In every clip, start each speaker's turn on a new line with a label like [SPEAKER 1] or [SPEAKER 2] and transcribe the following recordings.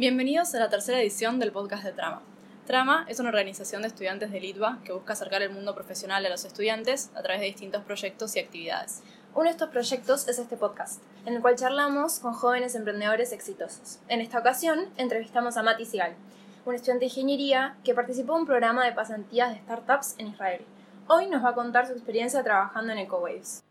[SPEAKER 1] Bienvenidos a la tercera edición del podcast de Trama. Trama es una organización de estudiantes de Litva que busca acercar el mundo profesional a los estudiantes a través de distintos proyectos y actividades.
[SPEAKER 2] Uno de estos proyectos es este podcast, en el cual charlamos con jóvenes emprendedores exitosos. En esta ocasión, entrevistamos a Mati Sigal, un estudiante de ingeniería que participó en un programa de pasantías de startups en Israel. Hoy nos va a contar su experiencia trabajando en EcoWaves.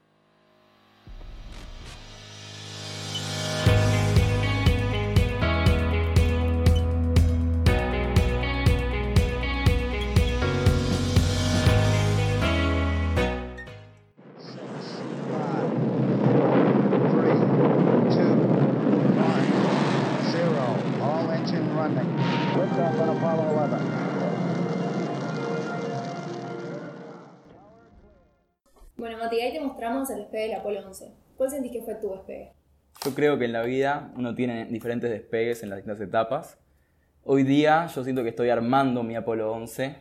[SPEAKER 2] Mostramos el despegue del Apolo 11. ¿Cuál sentís que fue tu despegue?
[SPEAKER 3] Yo creo que en la vida uno tiene diferentes despegues en las distintas etapas. Hoy día yo siento que estoy armando mi Apolo 11.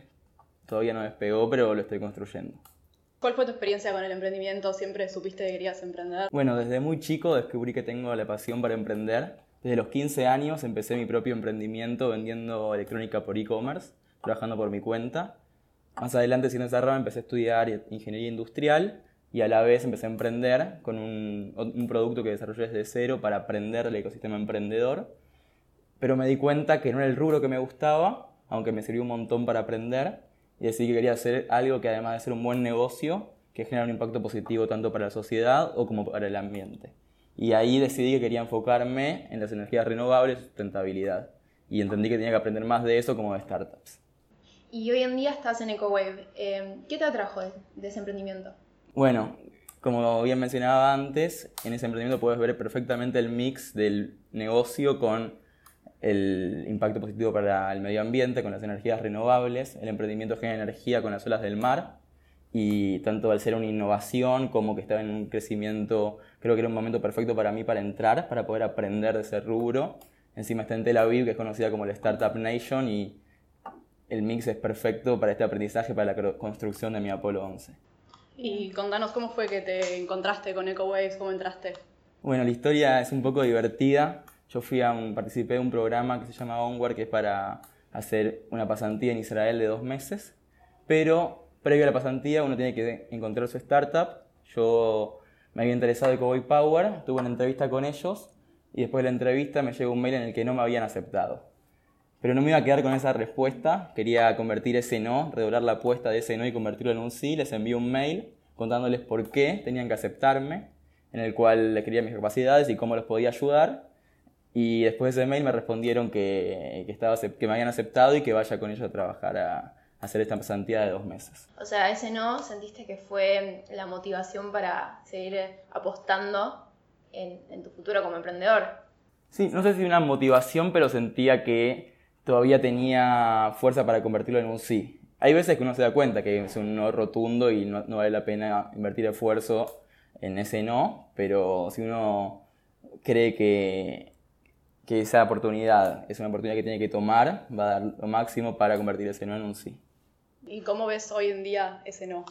[SPEAKER 3] Todavía no despegó, pero lo estoy construyendo.
[SPEAKER 1] ¿Cuál fue tu experiencia con el emprendimiento? ¿Siempre supiste que querías emprender?
[SPEAKER 3] Bueno, desde muy chico descubrí que tengo la pasión para emprender. Desde los 15 años empecé mi propio emprendimiento vendiendo electrónica por e-commerce, trabajando por mi cuenta. Más adelante, siendo esa rama, empecé a estudiar ingeniería industrial y a la vez empecé a emprender con un, un, producto que desarrollé desde cero para aprender el ecosistema emprendedor. Pero me di cuenta que no era el rubro que me gustaba, aunque me sirvió un montón para aprender, y decidí que quería hacer algo que además de ser un buen negocio, que genera un impacto positivo tanto para la sociedad o como para el ambiente. Y ahí decidí que quería enfocarme en las energías renovables y sustentabilidad. Y entendí que tenía que aprender más de eso como de startups
[SPEAKER 2] y hoy en día estás en EcoWave. Eh, ¿Qué te atrajo de, ese emprendimiento?
[SPEAKER 3] Bueno, como bien mencionaba antes, en ese emprendimiento puedes ver perfectamente el mix del negocio con el impacto positivo para el medio ambiente, con las energías renovables. El emprendimiento genera energía con las olas del mar y tanto al ser una innovación como que estaba en un crecimiento, creo que era un momento perfecto para mí para entrar, para poder aprender de ese rubro. Encima está en Tel Aviv, que es conocida como la Startup Nation y el mix es perfecto para este aprendizaje, para la construcción de mi Apolo 11.
[SPEAKER 1] Y contanos cómo fue que te encontraste con EcoWaves, cómo entraste.
[SPEAKER 3] Bueno, la historia es un poco divertida. Yo fui a un, participé de un programa que se llama Onward, que es para hacer una pasantía en Israel de dos meses. Pero previo a la pasantía uno tiene que encontrar su startup. Yo me había interesado en Cowboy Power, tuve una entrevista con ellos y después de la entrevista me llegó un mail en el que no me habían aceptado. Pero no me iba a quedar con esa respuesta, quería convertir ese no, redoblar la apuesta de ese no y convertirlo en un sí. Les envié un mail contándoles por qué tenían que aceptarme, en el cual les quería mis capacidades y cómo los podía ayudar. Y después de ese mail me respondieron que, que, estaba, que me habían aceptado y que vaya con ellos a trabajar a, hacer esta pasantía de dos meses.
[SPEAKER 2] O sea, ese no sentiste que fue la motivación para seguir apostando en, en tu futuro como emprendedor.
[SPEAKER 3] Sí, no sé si una motivación, pero sentía que todavía tenía fuerza para convertirlo en un sí. Hay veces que uno se da cuenta que es un no rotundo y no, vale la pena invertir esfuerzo en ese no, pero si uno cree que, que esa oportunidad es una oportunidad que tiene que tomar, va a dar lo máximo para convertir ese no en un sí.
[SPEAKER 1] ¿Y cómo ves hoy en día ese no?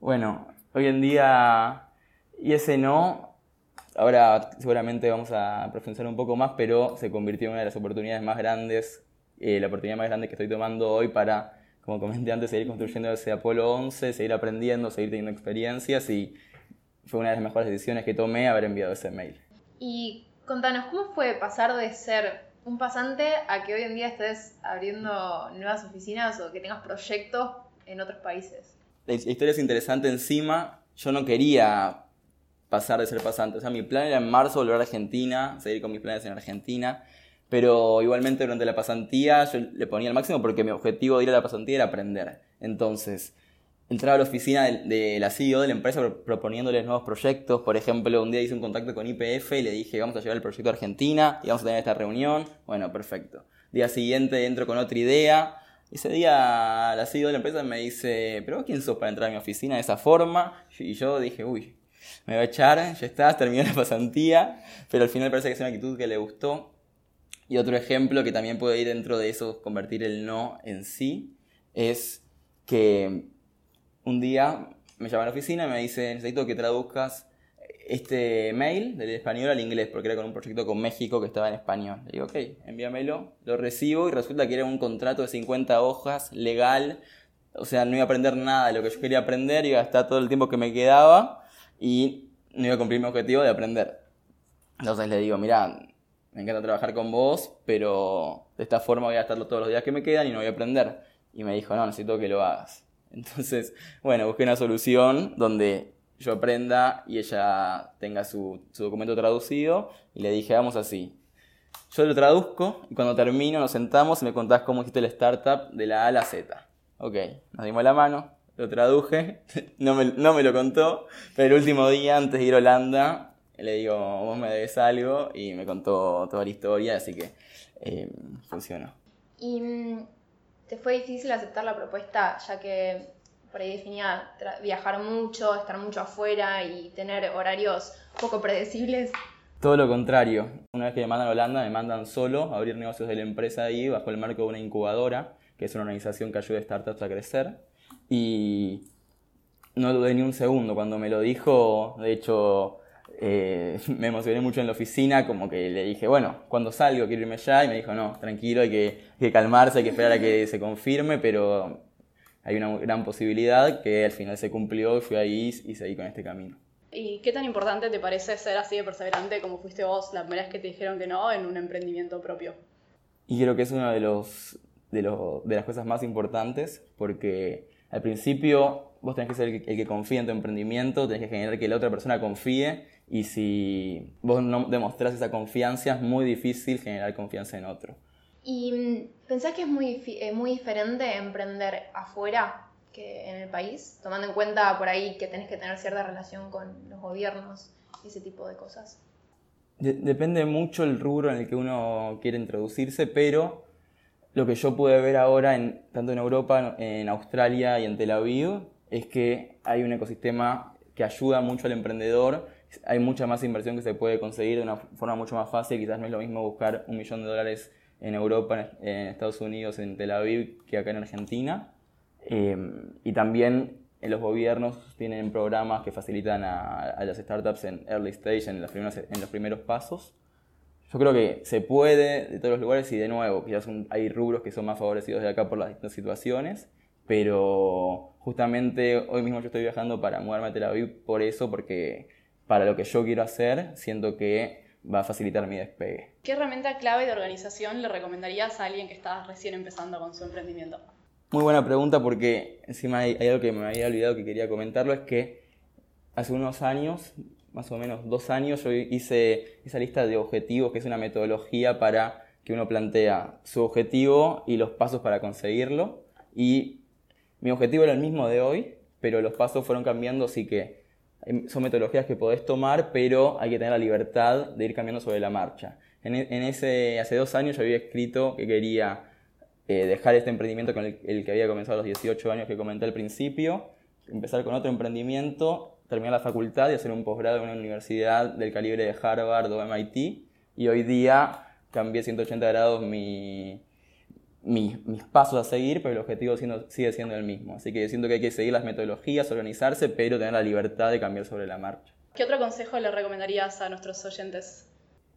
[SPEAKER 3] Bueno, hoy en día, y ese no, ahora seguramente vamos a profundizar un poco más, pero se convirtió en una de las oportunidades más grandes eh, la oportunidad más grande que estoy tomando hoy para, como comenté antes, seguir construyendo ese Apolo 11, seguir aprendiendo, seguir teniendo experiencias y fue una de las mejores decisiones que tomé haber enviado ese mail.
[SPEAKER 2] Y contanos, ¿cómo fue pasar de ser un pasante a que hoy en día estés abriendo nuevas oficinas o que tengas proyectos en otros países?
[SPEAKER 3] La historia es interesante encima. Yo no quería pasar de ser pasante. O sea, mi plan era en marzo volver a Argentina, seguir con mis planes en Argentina. Pero igualmente durante la pasantía yo le ponía el máximo porque mi objetivo de ir a la pasantía era aprender. Entonces, entraba a la oficina de, la CEO de la empresa proponiéndoles nuevos proyectos. Por ejemplo, un día hice un contacto con IPF y le dije, vamos a llevar el proyecto a Argentina y vamos a tener esta reunión. Bueno, perfecto. Día siguiente entro con otra idea. Ese día la CEO de la empresa me dice, pero quién sos para entrar a mi oficina de esa forma? Y yo dije, uy, me va a echar, ya estás, terminé la pasantía. Pero al final parece que es una actitud que le gustó y otro ejemplo que también puede ir dentro de eso, convertir el no en sí, es que un día me llama a la oficina y me dice, necesito que traduzcas este mail del español al inglés, porque era con un proyecto con México que estaba en español. Le digo, ok, envíamelo, lo recibo y resulta que era un contrato de 50 hojas, legal, o sea, no iba a aprender nada de lo que yo quería aprender, iba a estar todo el tiempo que me quedaba y no iba a cumplir mi objetivo de aprender. Entonces le digo, mira, me encanta trabajar con vos, pero de esta forma voy a estar todos los días que me quedan y no voy a aprender. Y me dijo, no, necesito que lo hagas. Entonces, bueno, busqué una solución donde yo aprenda y ella tenga su, su documento traducido y le dije, vamos así. Yo lo traduzco y cuando termino nos sentamos y me contás cómo hiciste el startup de la A a la Z. Ok, nos dimos la mano, lo traduje, no me, no me lo contó, pero el último día antes de ir a Holanda le digo, vos me debes algo y me contó toda la historia, así que eh, funcionó.
[SPEAKER 2] ¿Y mm, te fue difícil aceptar la propuesta ya que por ahí definía viajar mucho, estar mucho afuera y tener horarios poco predecibles?
[SPEAKER 3] Todo lo contrario. Una vez que me mandan a Holanda, me mandan solo a abrir negocios de la empresa ahí bajo el marco de una incubadora, que es una organización que ayuda a startups a crecer. Y no dudé ni un segundo. Cuando me lo dijo, de hecho, eh, me emocioné mucho en la oficina, como que le dije, bueno, cuando salgo quiero irme ya, y me dijo, no, tranquilo, hay que, hay que calmarse, hay que esperar a que se confirme, pero hay una gran posibilidad que al final se cumplió fui ahí y seguí con este camino.
[SPEAKER 1] ¿Y qué tan importante te parece ser así de perseverante como fuiste vos la primera vez que te dijeron que no en un emprendimiento propio?
[SPEAKER 3] Y creo que es una de, los, de, de las cosas más importantes porque al principio vos tenés que ser el que, el que confíe en tu emprendimiento, tenés que generar que la otra persona confíe y si vos no demostrás esa confianza es muy difícil generar confianza en otro.
[SPEAKER 2] ¿Y mm, pensás que es muy, eh, muy diferente emprender afuera que en el país, tomando en cuenta por ahí que tenés que tener cierta relación con los gobiernos y ese tipo de cosas?
[SPEAKER 3] depende mucho el rubro en el que uno quiere introducirse, pero lo que yo pude ver ahora, en, tanto en Europa, en Australia y en Tel Aviv, es que hay un ecosistema que ayuda mucho al emprendedor. Hay mucha más inversión que se puede conseguir de una forma mucho más fácil. Quizás no es lo mismo buscar un millón de dólares en Europa, en Estados Unidos, en Tel Aviv, que acá en Argentina. Em, y también en los gobiernos tienen programas que facilitan a, las startups en early stage, en los, primeros, pasos. Yo creo que se puede de todos los lugares y de nuevo, quizás hay rubros que son más favorecidos de acá por las distintas situaciones, pero justamente hoy mismo yo estoy viajando para mudarme a Tel Aviv por eso, porque para lo que yo quiero hacer, siento que va a facilitar mi despegue.
[SPEAKER 1] ¿Qué herramienta clave de organización le recomendarías a alguien que está recién empezando con su emprendimiento?
[SPEAKER 3] Muy buena pregunta porque encima hay, algo que me había olvidado que quería comentarlo, es que hace unos años, más o menos dos años, yo hice esa lista de objetivos, que es una metodología para que uno plantea su objetivo y los pasos para conseguirlo. Y mi objetivo era el mismo de hoy, pero los pasos fueron cambiando, así que Em, son metodologías que podés tomar, pero hay que tener la libertad de ir cambiando sobre la marcha. En, e, ese, hace dos años yo había escrito que quería eh, dejar este emprendimiento con el, que había comenzado a los 18 años que comenté al principio, empezar con otro emprendimiento, terminar la facultad y hacer un posgrado en una universidad del calibre de Harvard o MIT. Y hoy día cambié 180 grados mi, mis, pasos a seguir, pero el objetivo sigue siendo el mismo. Así que siento que hay que seguir las metodologías, organizarse, pero tener la libertad de cambiar sobre la marcha.
[SPEAKER 1] ¿Qué otro consejo le recomendarías a nuestros oyentes?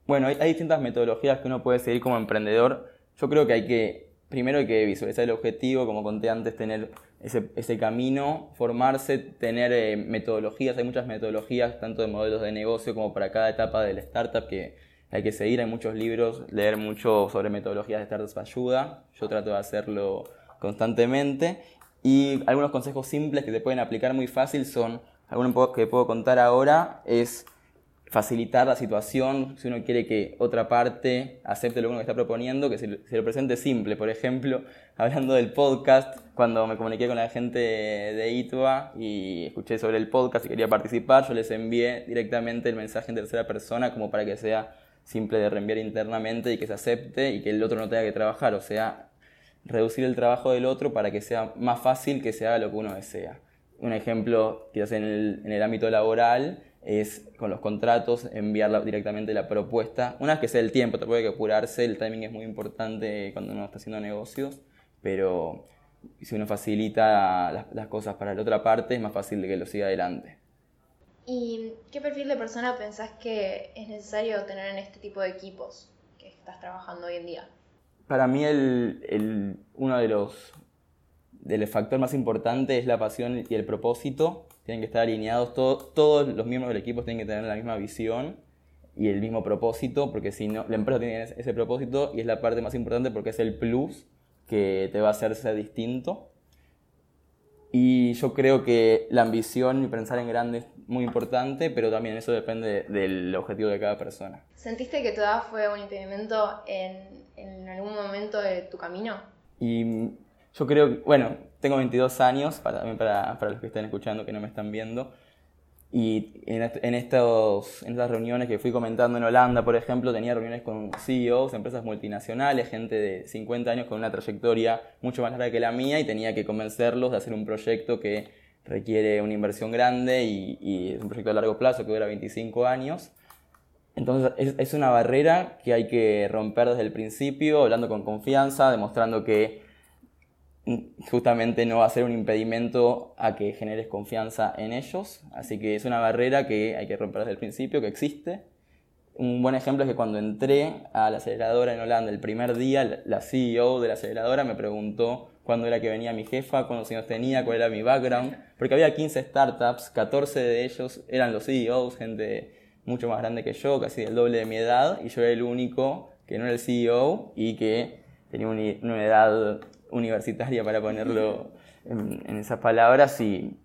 [SPEAKER 3] Bueno, hay, distintas metodologías que uno puede seguir como emprendedor. Yo creo que hay que, primero hay que visualizar el objetivo, como conté antes, tener ese, camino, formarse, tener eh, metodologías. Hay muchas metodologías, tanto de modelos de negocio como para cada etapa del startup que hay que seguir, hay muchos libros, leer mucho sobre metodologías de startups ayuda, yo trato de hacerlo constantemente. Y algunos consejos simples que te pueden aplicar muy fácil son, algunos que puedo contar ahora es facilitar la situación, si uno quiere que otra parte acepte lo que uno está proponiendo, que se, lo presente simple. Por ejemplo, hablando del podcast, cuando me comuniqué con la gente de ITUA y escuché sobre el podcast y quería participar, yo les envié directamente el mensaje en tercera persona como para que sea simple de reenviar internamente y que se acepte y que el otro no tenga que trabajar, o sea, reducir el trabajo del otro para que sea más fácil que se haga lo que uno desea. Un ejemplo, quizás en el, en el ámbito laboral, es con los contratos enviar directamente la propuesta. Una vez que sea el tiempo, te puede que apurarse, el timing es muy importante cuando uno está haciendo negocios, pero si uno facilita las, las cosas para la otra parte, es más fácil de que lo siga adelante.
[SPEAKER 2] ¿Y qué perfil de persona pensás que es necesario tener en este tipo de equipos que estás trabajando hoy en día?
[SPEAKER 3] Para mí el, el, uno de los del factor más importante es la pasión y el propósito. Tienen que estar alineados, todos los miembros del equipo tienen que tener la misma visión y el mismo propósito, porque si no, la empresa tiene ese propósito y es la parte más importante porque es el plus que te va a hacer ser distinto. Y yo creo que la ambición y pensar en grande es muy importante, pero también eso depende del objetivo de cada persona.
[SPEAKER 2] ¿Sentiste que tu edad fue un impedimento en, en algún momento de tu camino?
[SPEAKER 3] Y yo creo, bueno, tengo 22 años, para, también para, para los que estén escuchando que no me están viendo, y en, en, estos, en estas reuniones que fui comentando en Holanda, por ejemplo, tenía reuniones con CEOs, empresas multinacionales, gente de 50 años con una trayectoria mucho más larga que la mía y tenía que convencerlos de hacer un proyecto que requiere una inversión grande y, es un proyecto a largo plazo que dura 25 años. Entonces es, es una barrera que hay que romper desde el principio, hablando con confianza, demostrando que justamente no va a ser un impedimento a que generes confianza en ellos. Así que es una barrera que hay que romper desde el principio, que existe. Un buen ejemplo es que cuando entré a la aceleradora en Holanda el primer día, la CEO de la aceleradora me preguntó cuándo era que venía mi jefa, cuántos años tenía, cuál era mi background, porque había 15 startups, 14 de ellos eran los CEOs, gente mucho más grande que yo, casi el doble de mi edad, y yo era el único que no era el CEO y que tenía una edad universitaria para ponerlo en, esas palabras y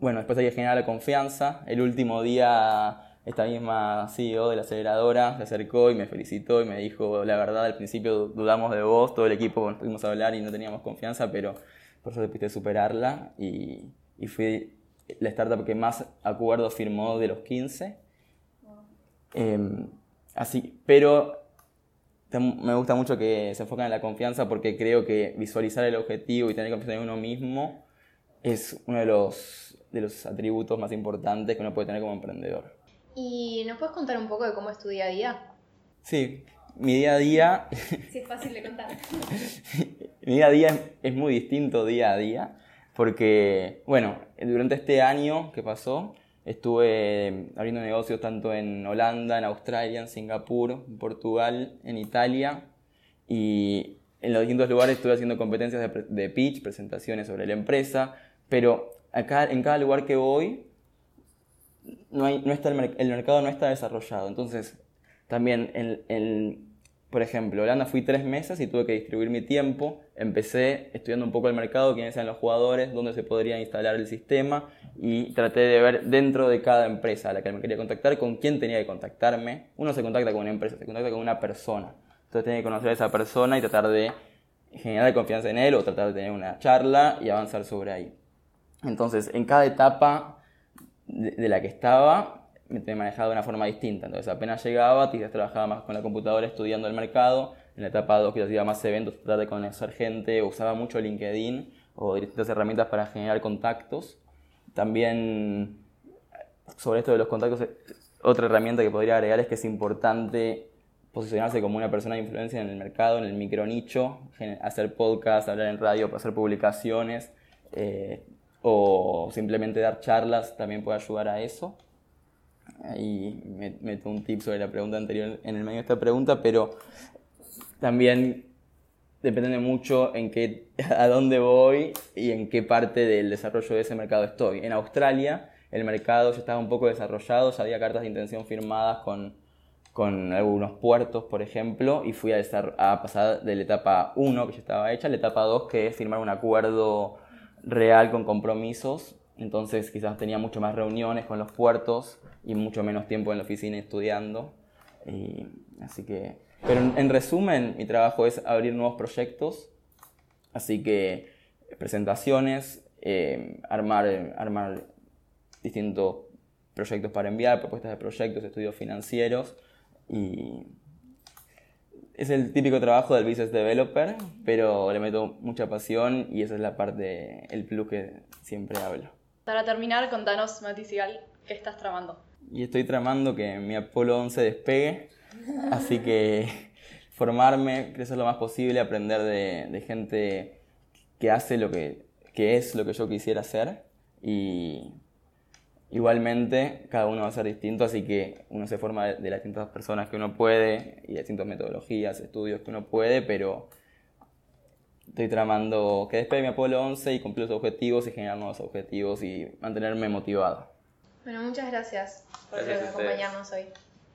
[SPEAKER 3] bueno, después hay que generar la confianza. El último día esta misma CEO de la aceleradora se acercó y me felicitó y me dijo, la verdad, al principio dudamos de vos, todo el equipo pudimos hablar y no teníamos confianza, pero por eso pudiste superarla y, y fui la startup que más acuerdos firmó de los 15. Em, así, pero me gusta mucho que se enfocan en la confianza porque creo que visualizar el objetivo y tener confianza en uno mismo es uno de los, de los atributos más importantes que uno puede tener como emprendedor.
[SPEAKER 2] ¿Y nos puedes contar un poco de cómo es tu día a día?
[SPEAKER 3] Sí, mi día a día...
[SPEAKER 2] sí, es fácil de contar.
[SPEAKER 3] mi día a día es muy distinto día a día porque, bueno, durante este año que pasó, Estuve abriendo negocios tanto en Holanda, en Australia, en Singapur, en Portugal, en Italia y en los distintos lugares estuve haciendo competencias de, pitch, presentaciones sobre la empresa, pero acá en cada lugar que voy no, hay, no está el, mercado no está desarrollado. Entonces, también el, por ejemplo, Holanda fui tres meses y tuve que distribuir mi tiempo. Empecé estudiando un poco el mercado, quiénes eran los jugadores, dónde se podría instalar el sistema y traté de ver dentro de cada empresa a la que me quería contactar con quién tenía que contactarme. Uno se contacta con una empresa, se contacta con una persona. Entonces tenía que conocer a esa persona y tratar de generar confianza en él o tratar de tener una charla y avanzar sobre ahí. Entonces, en cada etapa de la que estaba, me manejaba de una forma distinta. Entonces apenas llegaba, quizás trabajaba más con la computadora estudiando el mercado. En la etapa 2 quizás iba más eventos, tratar de conocer gente, usaba mucho LinkedIn o distintas herramientas para generar contactos. También sobre esto de los contactos, otra herramienta que podría agregar es que es importante posicionarse como una persona de influencia en el mercado, en el micro nicho, hacer podcast, hablar en radio, hacer publicaciones eh, o simplemente dar charlas también puede ayudar a eso ahí meto un tip sobre la pregunta anterior en el medio de esta pregunta, pero también depende mucho en qué, a dónde voy y en qué parte del desarrollo de ese mercado estoy. En Australia el mercado ya estaba un poco desarrollado, ya había cartas de intención firmadas con, con algunos puertos, por ejemplo, y fui a, a pasar de la etapa 1, que ya estaba hecha, a la etapa 2, que es firmar un acuerdo real con compromisos. Entonces quizás tenía mucho más reuniones con los puertos y mucho menos tiempo en la oficina estudiando. Así que, pero en, resumen, mi trabajo es abrir nuevos proyectos, así que presentaciones, eh, armar, armar distintos proyectos para enviar, propuestas de proyectos, estudios financieros y es el típico trabajo del business developer, pero le meto mucha pasión y esa es la parte, el plus que siempre hablo.
[SPEAKER 1] Para terminar, contanos, Mati Sigal, ¿qué estás tramando?
[SPEAKER 3] y estoy tramando que mi Apolo 11 despegue. Así que formarme, crecer lo más posible, aprender de, gente que hace lo que, que, es lo que yo quisiera hacer y, igualmente cada uno va a ser distinto, así que uno se forma de, de las distintas personas que uno puede y de distintas metodologías, estudios que uno puede, pero estoy tramando que despegue mi Apolo 11 y cumplir los objetivos y generar nuevos objetivos y mantenerme motivado.
[SPEAKER 2] Bueno, muchas gracias por
[SPEAKER 3] Gracias
[SPEAKER 2] acompañarnos hoy.